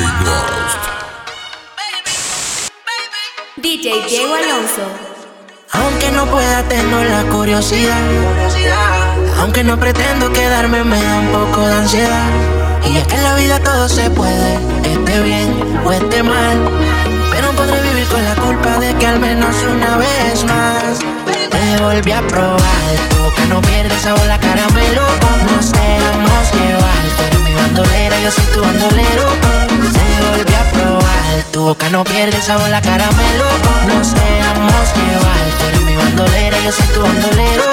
DJ Ghost. DJ Diego Alonso. Aunque no pueda, tengo la curiosidad. Aunque no pretendo quedarme, me da un poco de ansiedad. Y es que en la vida todo se puede, esté bien o esté mal. Pero podré vivir con la culpa de que al menos una vez más te volví a probar. Tú que no pierdes sabor la caramelo. Nos dejamos llevar. Tú eres mi bandolera, yo soy tu bandolero. Volví a probar. Tu boca no pierde sabor la caramelo. Nos dejamos llevar. Mi bandolera, yo soy tu bandolero.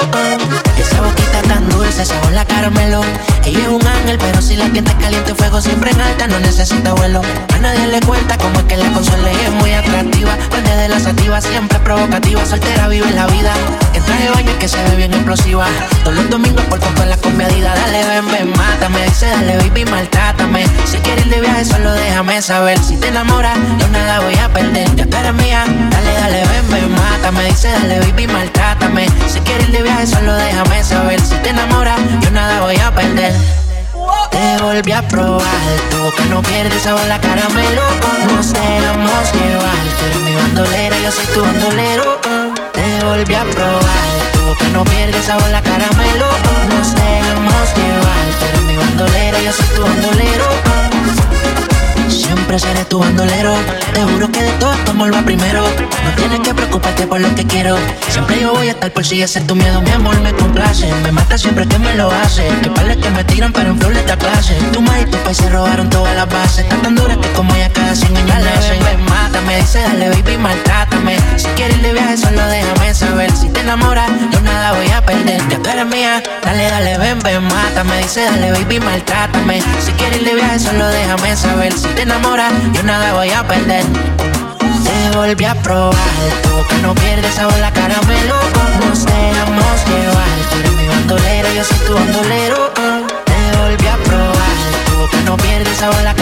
Esa boquita tan dulce, sabor la caramelo. Ella es un ángel, pero si la tienda caliente, fuego siempre en alta, no necesita vuelo. A nadie le cuenta cómo es que la consuela es muy atractiva. Prende de la sativa, siempre provocativa. Soltera vive la vida. En traje baño es que se ve bien explosiva. Todos los domingos por con la comedida. Dale, ven, ven, mátame. Dice, dale, baby, maltrátame. Si quieres de viaje, solo déjame saber. Si te enamoras, yo nada voy a perder. Ya eres mía. Dale, ven, ven, mátame. Dice, dale, baby, maltrátame. Si quieres ir de viaje, solo déjame saber. Si te enamoras, yo nada voy a perder. Te volví a probar, tu boca no pierde sabor la caramelo. Nos dejamos llevar, tú eres mi bandolera, yo soy tu bandolero. Te volví a probar, tu boca no pierde sabor la caramelo. Nos dejamos llevar, tú eres mi bandolera, yo soy tu bandolero. Siempre seré tu bandolero. Te juro que de todo tu amor va primero. No tienes que preocuparte por lo que quiero. Siempre yo voy a estar por si ese es tu miedo. Mi amor me complace. Me mata siempre que me lo hace. Que pales que me tiran, pero en flor de esta clase. Tu madre y tu país se robaron todas las bases. Están tan duras que como ya cada 100 años le hacen. Mátame, dice dale baby, maltrátame. Si quieres de viaje, solo déjame saber. Si te enamoras, yo nada voy a perder. Ya tú eres mía, dale, dale, ven, ven, mátame. Dice dale baby, maltrátame. Si quieres de viaje, solo déjame saber. Si te enamoras, yo nada voy a perder. Te volví a probar, tu boca no pierde sabor la caramelo. Nos dejamos llevar, tú eres mi bandolera, yo soy tu bandolero. Te volví a probar, tu boca no pierde sabor la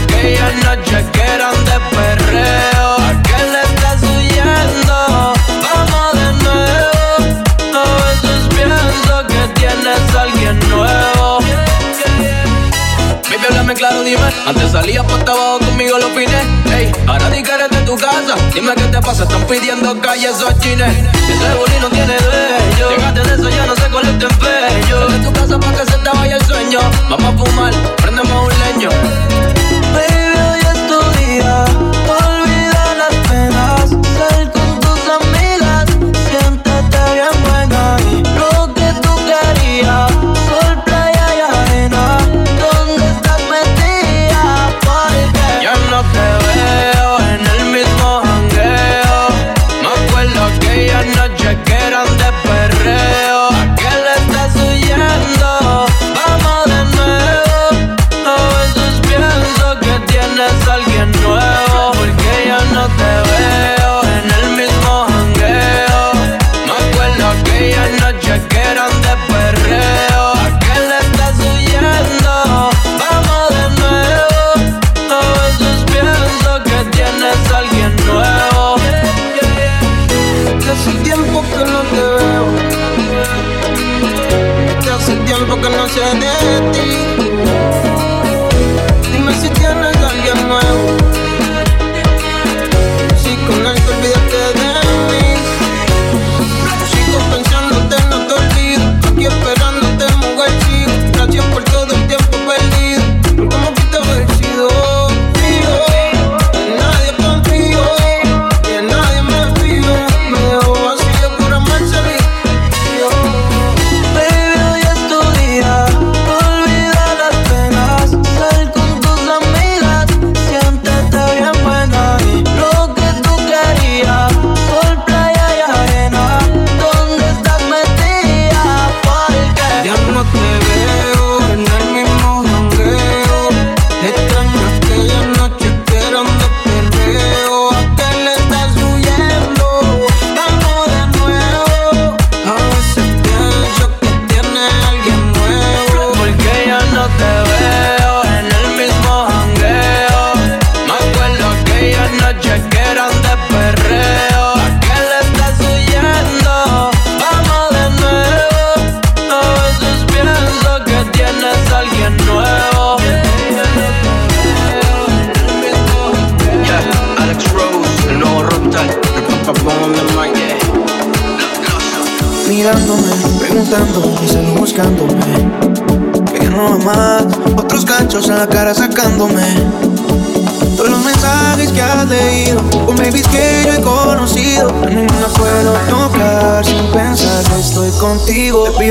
acuerdo aquella noche que eran de perreo. ¿A qué le estás huyendo? Vamos de nuevo. A veces pienso que tienes a alguien nuevo. Baby, háblame claro, dime. Antes salías por abajo conmigo los fines. Ey, ahora di que de tu casa. Dime qué te pasa, están pidiendo calles esos chines. Ese boli no tiene dueño. Llegaste de eso, ya no sé cuál es tu empeño. De tu casa para que se te vaya el sueño. Vamos a fumar, prendemos un leño.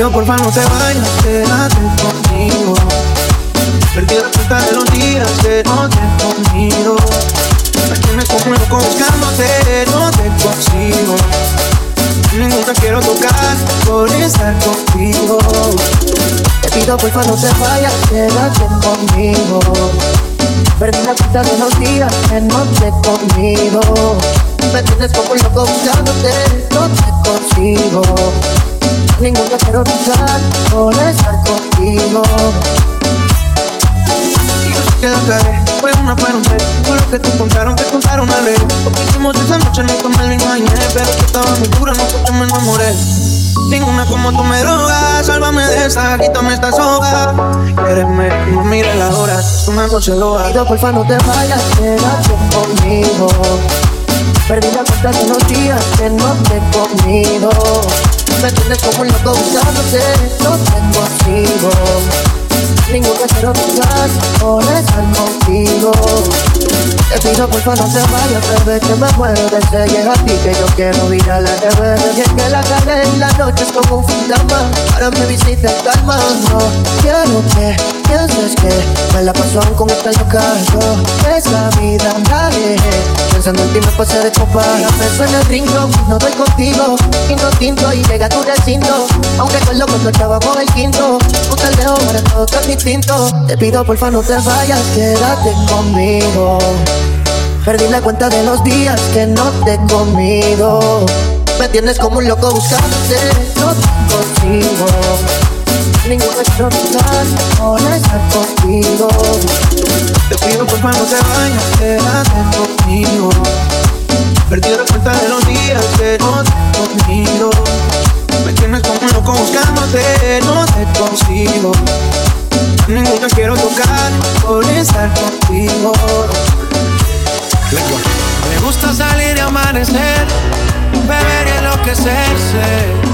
Contigo. Te pido por favor no te vayas, quédate conmigo. Perdí la cuenta de los días que no te he comido. Me tienes como loco buscándote, no te consigo. Nunca quiero tocar por estar contigo. Te pido por favor no te vayas, quédate conmigo. Perdí la cuenta de los días que no te conmigo. Me tienes como loco buscándote, no te consigo. Ninguna quiero tocar por estar contigo. Que la cagué Fue una para un vez Fue lo que te contaron, te contaron una vez. Lo que hicimos esa noche nunca me lo imaginé Pero que estaba muy dura, no que me enamoré. Ninguna como tú me drogas Sálvame de esta, quítame esta soga. Quéreme, no mires la hora una noche loca Pido porfa no te vayas, quédate conmigo. Perdí la cuenta de los días que no te he comido Me tienes como un loco buscándote, no. Te consigo Ninguna quiero tocar por estar contigo. Te pido por favor no te vayas, bebé Que me muero de seguir a ti Que yo quiero ir a la revés Y es que la cara en la noche es como un fantasma. Ahora me visita el calma No quiero que pienses que Me la paso con esta loca Yo esa vida la Pensando en ti me pasé de copa. La beso en el No doy contigo. Y no tinto Y llega tu recinto. Aunque con loco estábamos el quinto. Un taldeo para todo tan distinto. Te pido porfa no te vayas Quédate conmigo. Perdí la cuenta de los días que no te he comido. Me tienes como un loco buscándote No te consigo Ninguna estropear por estar contigo. Te pido por favor no te vayas, quédate conmigo. Perdí la cuenta de los días que no te he comido Me tienes como un loco buscándote, no te consigo. Ninguna quiero tocar por estar contigo. Me gusta salir y amanecer, beber y enloquecerse.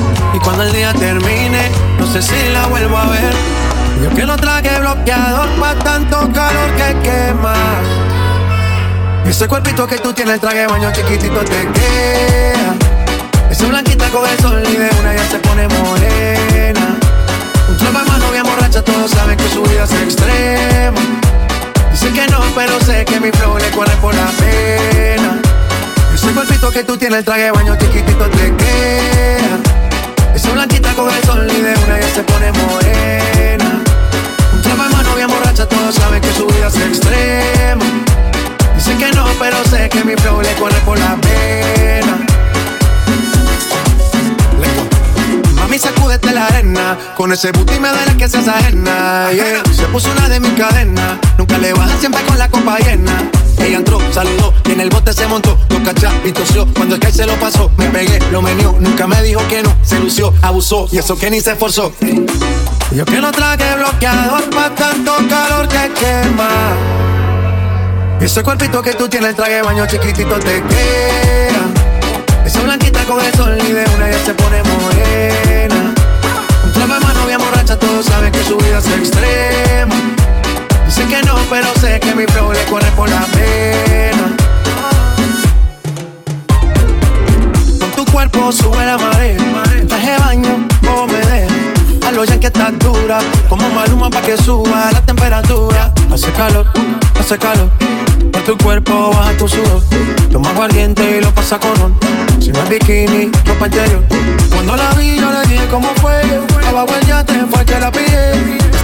Cuando el día termine, no sé si la vuelvo a ver. Yo que no traje bloqueador pa' tanto calor que quema. Ese cuerpito que tú tienes, el traje baño chiquitito te queda. Esa blanquita con el sol y de una ya se pone morena. Un trabajo más novia borracha, todos saben que su vida es extrema. Dicen que no, pero sé que mi flow le corre por la pena. Ese cuerpito que tú tienes, el traje baño chiquitito te queda. Esa blanquita con el sol y de una ya se pone morena. Un trabajo más novia borracha, todos saben que su vida es extrema. Dicen que no, pero sé que mi flow le corre por la pena. Mami, sacúdete la arena. Con ese booty me duele que seas ajena. yeah. Se puso una de mis cadenas. Nunca le bajan siempre con la copa llena. Ella entró, saludó y en el bote se montó. Lo cachá y. Cuando el que se lo pasó, me pegué, lo menió. Nunca me dijo que no. Se lució, abusó y eso que ni se esforzó. Yo que no traje bloqueador pa' tanto calor que quema. Ese cuerpito que tú tienes, el traje de baño chiquitito te queda. Esa blanquita con el sol de una ya se pone morena. Un trabajo más novia borracha, todos saben que su vida es extrema. Dicen que no, pero sé que mi flow le corre por la pena. Con tu cuerpo sube la marea. Traje baño, vos me dejas. A lo ya que estás dura. Como maluma pa' que suba la temperatura. Hace calor, hace calor. Por tu cuerpo baja tu sudor. Toma aguardiente y lo pasa con ron. Si no es bikini, ropa interior. Cuando la vi, yo le dije cómo fue. Abajo el yate fue que la pillé.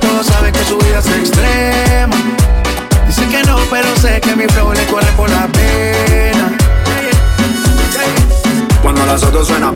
Todos saben que su vida es extrema. Dicen que no, pero sé que mi flow le corre por la pena. Cuando las otras suenan.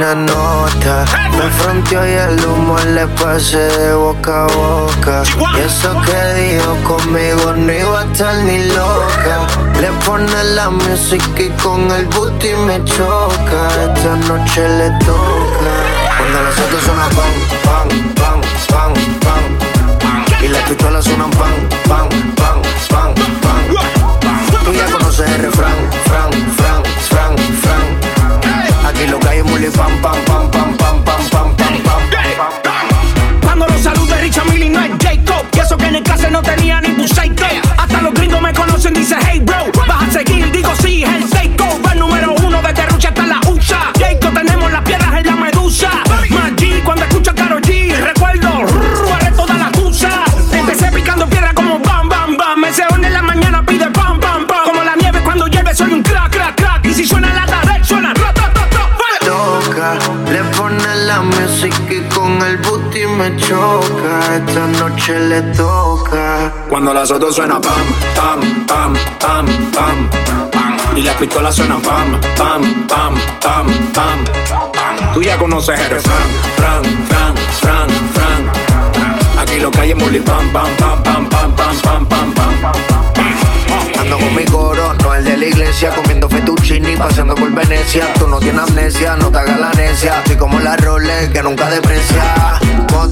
Una nota. Me fronteó y el humo le pasé de boca a boca. Y eso que dijo conmigo no iba a estar ni loca. Le pone la música y con el booty me choca. Esta noche le toca. Cuando los otros suenan pan, pan, pan, pan, otras suenan pam, pam, pam, pam, pam, pam. Y las pistolas suenan pam, pam, pam, pam, pam. Tú ya conoces el refrán, fran, fran, fran, fran. Aquí lo que hay es muli pam, pam, pam, pam, pam, pam, pam, pam, pam. Ando con mi coro, no el de la iglesia, comiendo fettuccini, paseando por Venecia. Tú no tienes amnesia, no te hagas la necia. Estoy como la Rolex que nunca deprecia.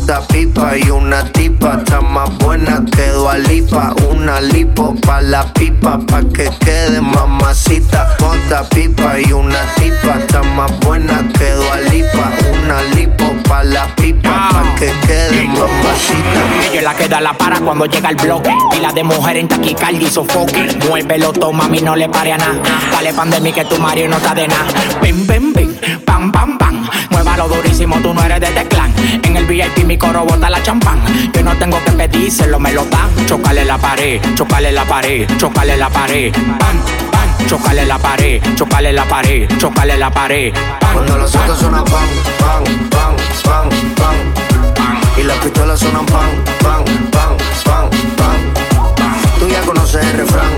Bota pipa y una tipa, está más buena que Dualipa. Una lipo pa' la pipa, pa' que quede mamacita. Bota pipa y una tipa, está más buena que Dualipa. Una lipo pa' la pipa, pa' que quede mamacita. Ella la que da la para cuando llega el bloque. Y la de mujer en taquicardia y sofoque. Muévelo, toma, mami, no le pare a nada. Dale pan de mí que tu marido no está de nada. Pim, pim, pim, pam, pam, pam. Muévalo durísimo, tú no eres de este clan. En el VIP mi coro bota la champán. Yo no tengo que pedírselo, me lo dan. Chocale la pared, chocale la pared, chocale la pared. Pan, pan, chocale la pared, chocale la pared, chocale la pared. Pan, Cuando los otros suenan pan, pan, pan, pan, pan. Y las pistolas suenan pan, pan, pan, pan, pan. Tú ya conoces el refrán,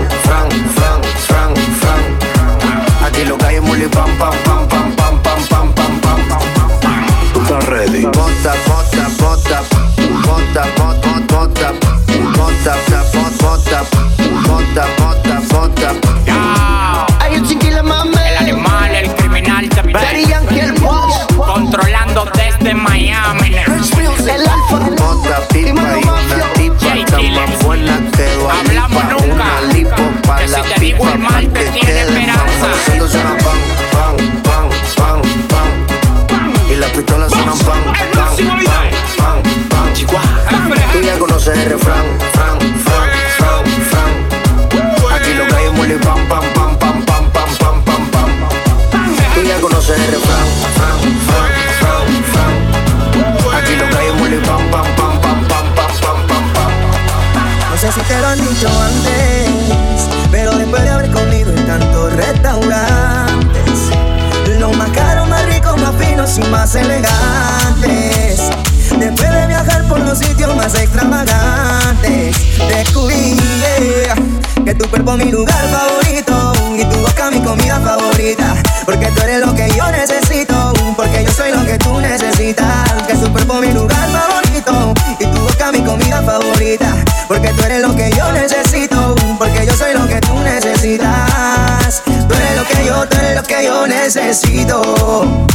cuerpo mi lugar favorito y tu boca mi comida favorita. Porque tú eres lo que yo necesito, porque yo soy lo que tú necesitas. Que tu cuerpo mi lugar favorito y tu boca mi comida favorita. Porque tú eres lo que yo necesito, porque yo soy lo que tú necesitas. Tú eres lo que yo, tú eres lo que yo necesito.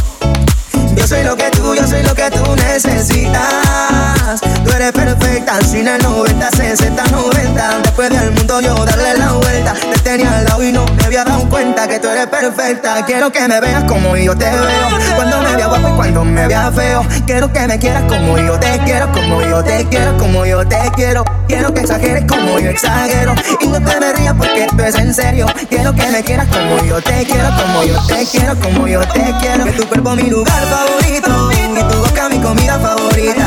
Yo soy lo que tú, yo soy lo que tú necesitas. Eres perfecta, sin el 90, 60, 90. Después del mundo yo darle la vuelta. Te tenía al lado y no me había dado cuenta que tú eres perfecta. Quiero que me veas como yo te veo. Cuando me vea guapo y cuando me vea feo. Quiero que me quieras como yo te quiero, como yo te quiero, como yo te quiero. Quiero que exageres como yo exagero. Y no te me rías porque esto es en serio. Quiero que me quieras como yo te quiero, como yo te quiero, como yo te quiero. Que tu cuerpo mi lugar favorito. Y tu boca mi comida favorita.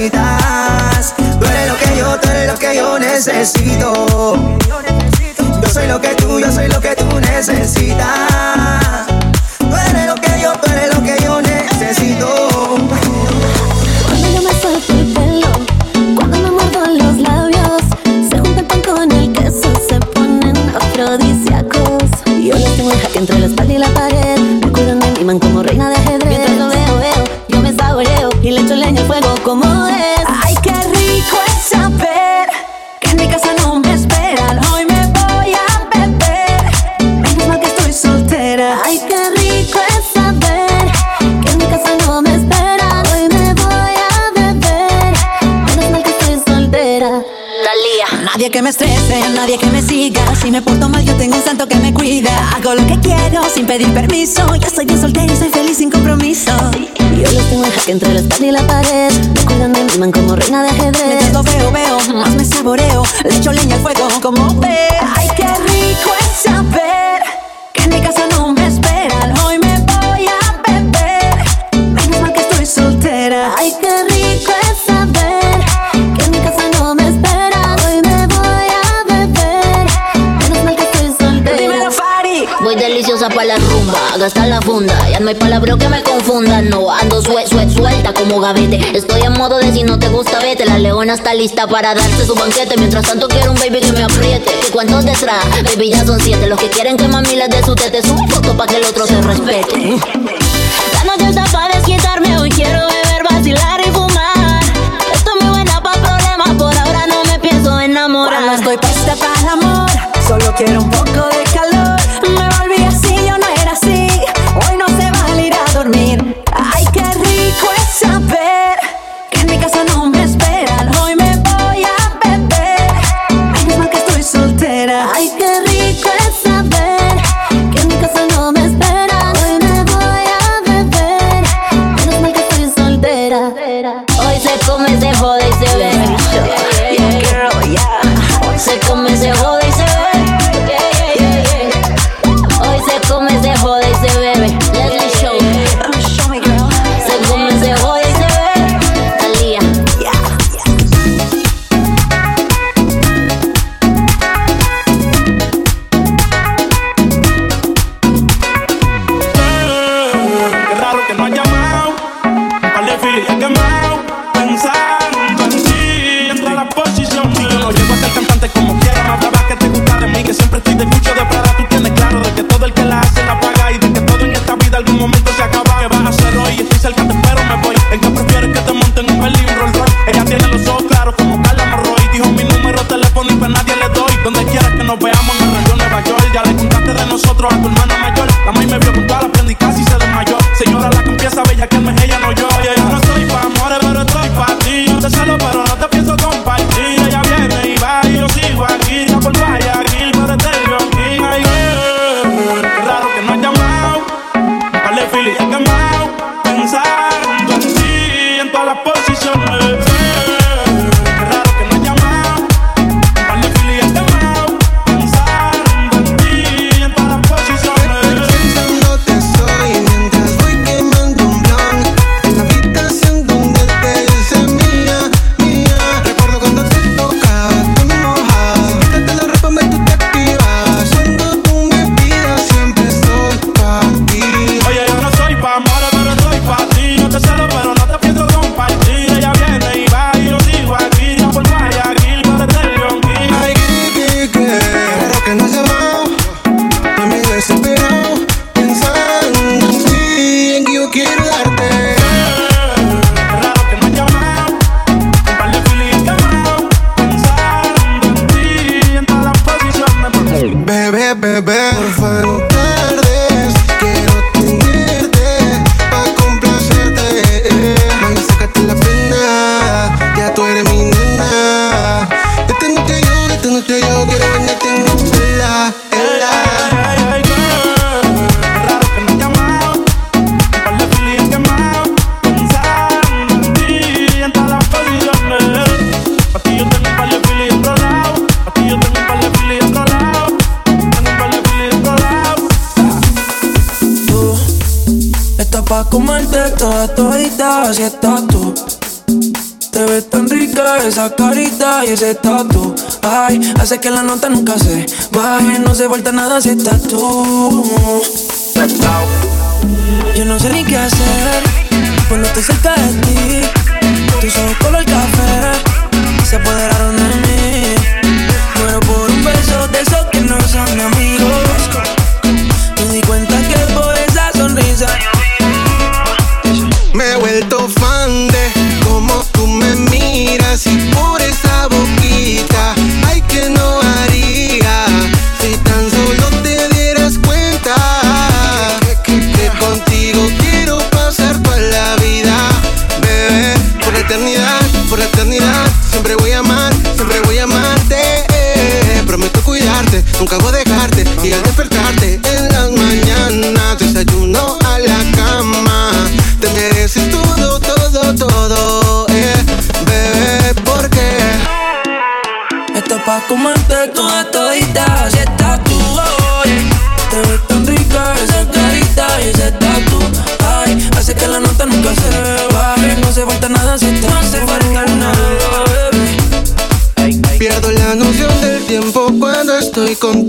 Necesitas. Tú eres lo que yo, tú eres lo que yo necesito. Yo soy lo que tú, yo soy lo que tú necesitas. Si me porto mal, yo tengo un santo que me cuida. Hago lo que quiero sin pedir permiso. Ya soy bien soltera y soy feliz sin compromiso. Yo los tengo que entre la espalda y la pared. Me cuidan de mi man como reina de ajedrez. Me todo veo, veo, más me saboreo. Le echo leña al fuego como veo. hasta la funda. Ya no hay palabra que me confunda. No ando suel, suel, suelta como gavete. Estoy en modo de si no te gusta, vete. La leona está lista para darte su banquete. Mientras tanto, quiero un baby que me apriete. ¿Y cuántos te trae? Baby, ya son siete. Los que quieren que mami les dé su tete. Sube foto para que el otro se respete. La noche está para desquitarme. Hoy quiero beber, vacilar y fumar. Esto es muy buena para problemas. Por ahora no me pienso enamorar. Cuando estoy puesta para el amor. Solo quiero un poco de ese tatu. Ay, hace que la nota nunca se baje. No se vuelta nada si estás tú. Yo no sé ni qué hacer pues cuando estoy cerca de ti. Tus ojos color café se apoderaron de mí.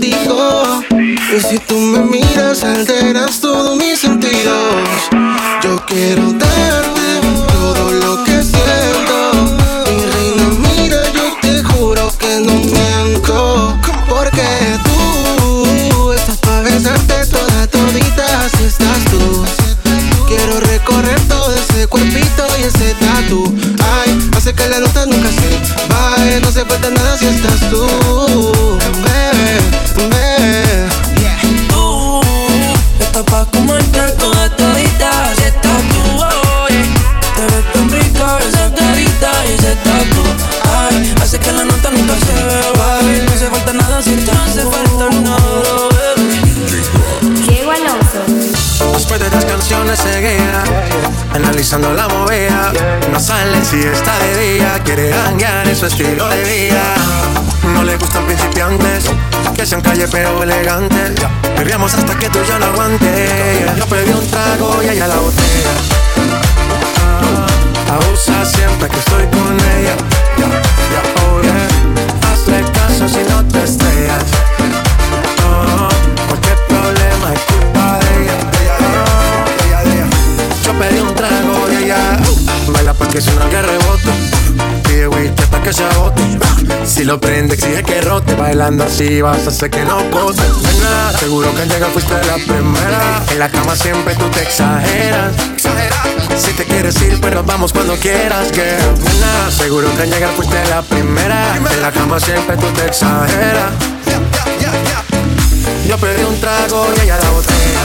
Y si tú me miras, alteras de tres canciones seguía Analizando la movida No sale si está de día. Quiere ganguear en su estilo de vida. No le gustan principiantes Que sean calle pero elegantes. Perriamos hasta que tú ya no aguante Yo pedí un trago y ella la botella Abusa siempre que estoy con ella. Oh Hazle caso si no te estrellas Baila pa' que suena que rebote. Pide whisky hasta que se agote. Si lo prende exige que rote. Bailando así vas a hacer que no bote Nena, seguro que al llegar fuiste la primera. En la cama siempre tú te exageras. Si te quieres ir pues vamos cuando quieras que Nena, seguro que al llegar fuiste la primera. En la cama siempre tú te exageras. Yo pedí un trago y ella la botella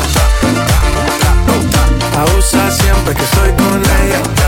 Abusa siempre que estoy con ella.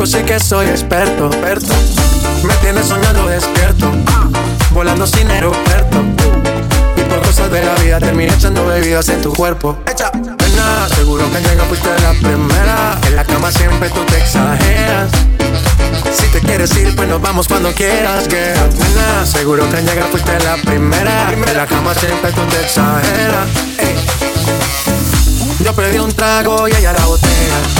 Loco sí que soy experto, experto. Me tienes soñando despierto, volando sin aeropuerto. Y por cosas de la vida terminé echando bebidas en tu cuerpo. Echa, nena, seguro que al llegar fuiste la primera. En la cama siempre tú te exageras. Si te quieres ir, pues nos vamos cuando quieras, que nena, seguro que al llegar fuiste la primera. En la cama siempre tú te exageras. Yo pedí un trago y ella la botella.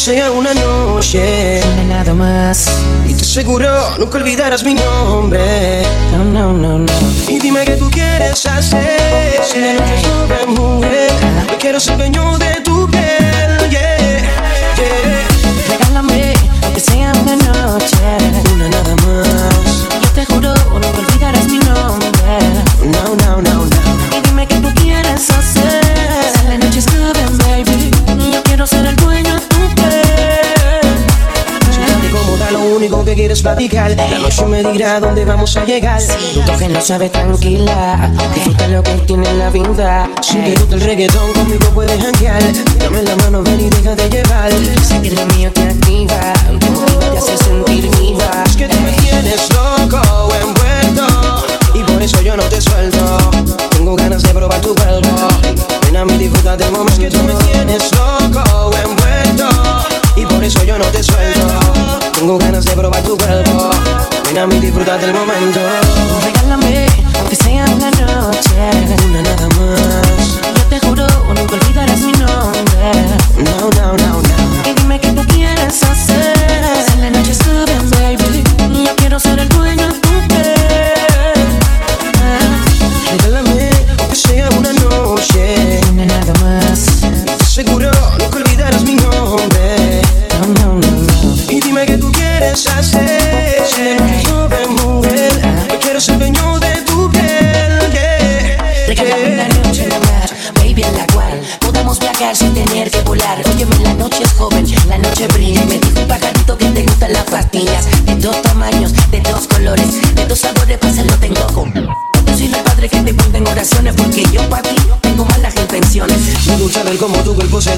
Sea una noche, nada más. Y te aseguro, nunca olvidarás mi nombre. No, no, no, no. Y dime qué tú quieres hacer. Si la noche sobre mujer, yo quiero ser dueño de tu piel, yeah, yeah. Regálame, aunque sea una noche. Una nada más. Yo te juro, nunca olvidarás mi nombre. No, no, no, no. Y dime qué tú quieres hacer. Si la noche es baby. Yo quiero ser el dueño que quieres platicar. La noche me dirá dónde vamos a llegar. Tú que no sabes tranquila. Disfruta lo que tiene la vida. Si te gusta el reggaetón, conmigo puedes janguear. Dame la mano, ven y deja de llevar. Sé que lo mío te activa. Te hace sentir viva. Es que tú me tienes loco, envuelto. Y por eso yo no te suelto. Tengo ganas de probar tu cuerpo. Ven a mí, disfruta del momento. Que tú me tienes loco, Tengo ganas de probar tu cuerpo. Ven a mí, disfruta del momento.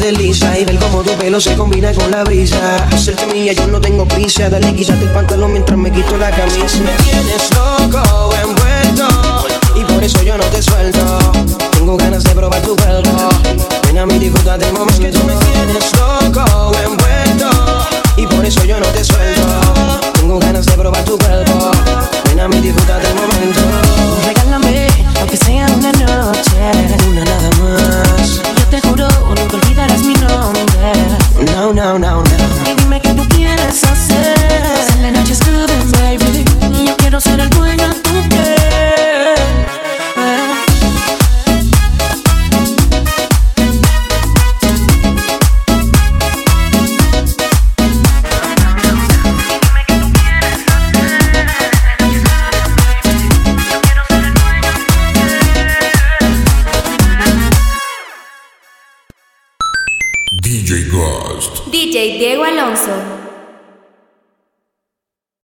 Desliza y ver cómo tu pelo se combina con la brisa. Hacerte mía, yo no tengo prisa. Dale, quítate el pantalón mientras me quito la camisa. Me tienes loco, envuelto. Y por eso yo no te suelto. Tengo ganas de probar tu cuerpo. Ven a mí, disfruta del momento. Es que tú me tienes loco, envuelto. Y por eso yo no te suelto. Tengo ganas de probar tu cuerpo. Ven a mí, disfruta del momento. Regálame, aunque sea una noche. Una nada más. Yo te juro, nunca olvidarás mi nombre. No, no, no, no. Y dime qué tú quieres hacer. Si la noche es baby. Yo quiero ser el dueño Diego Alonso.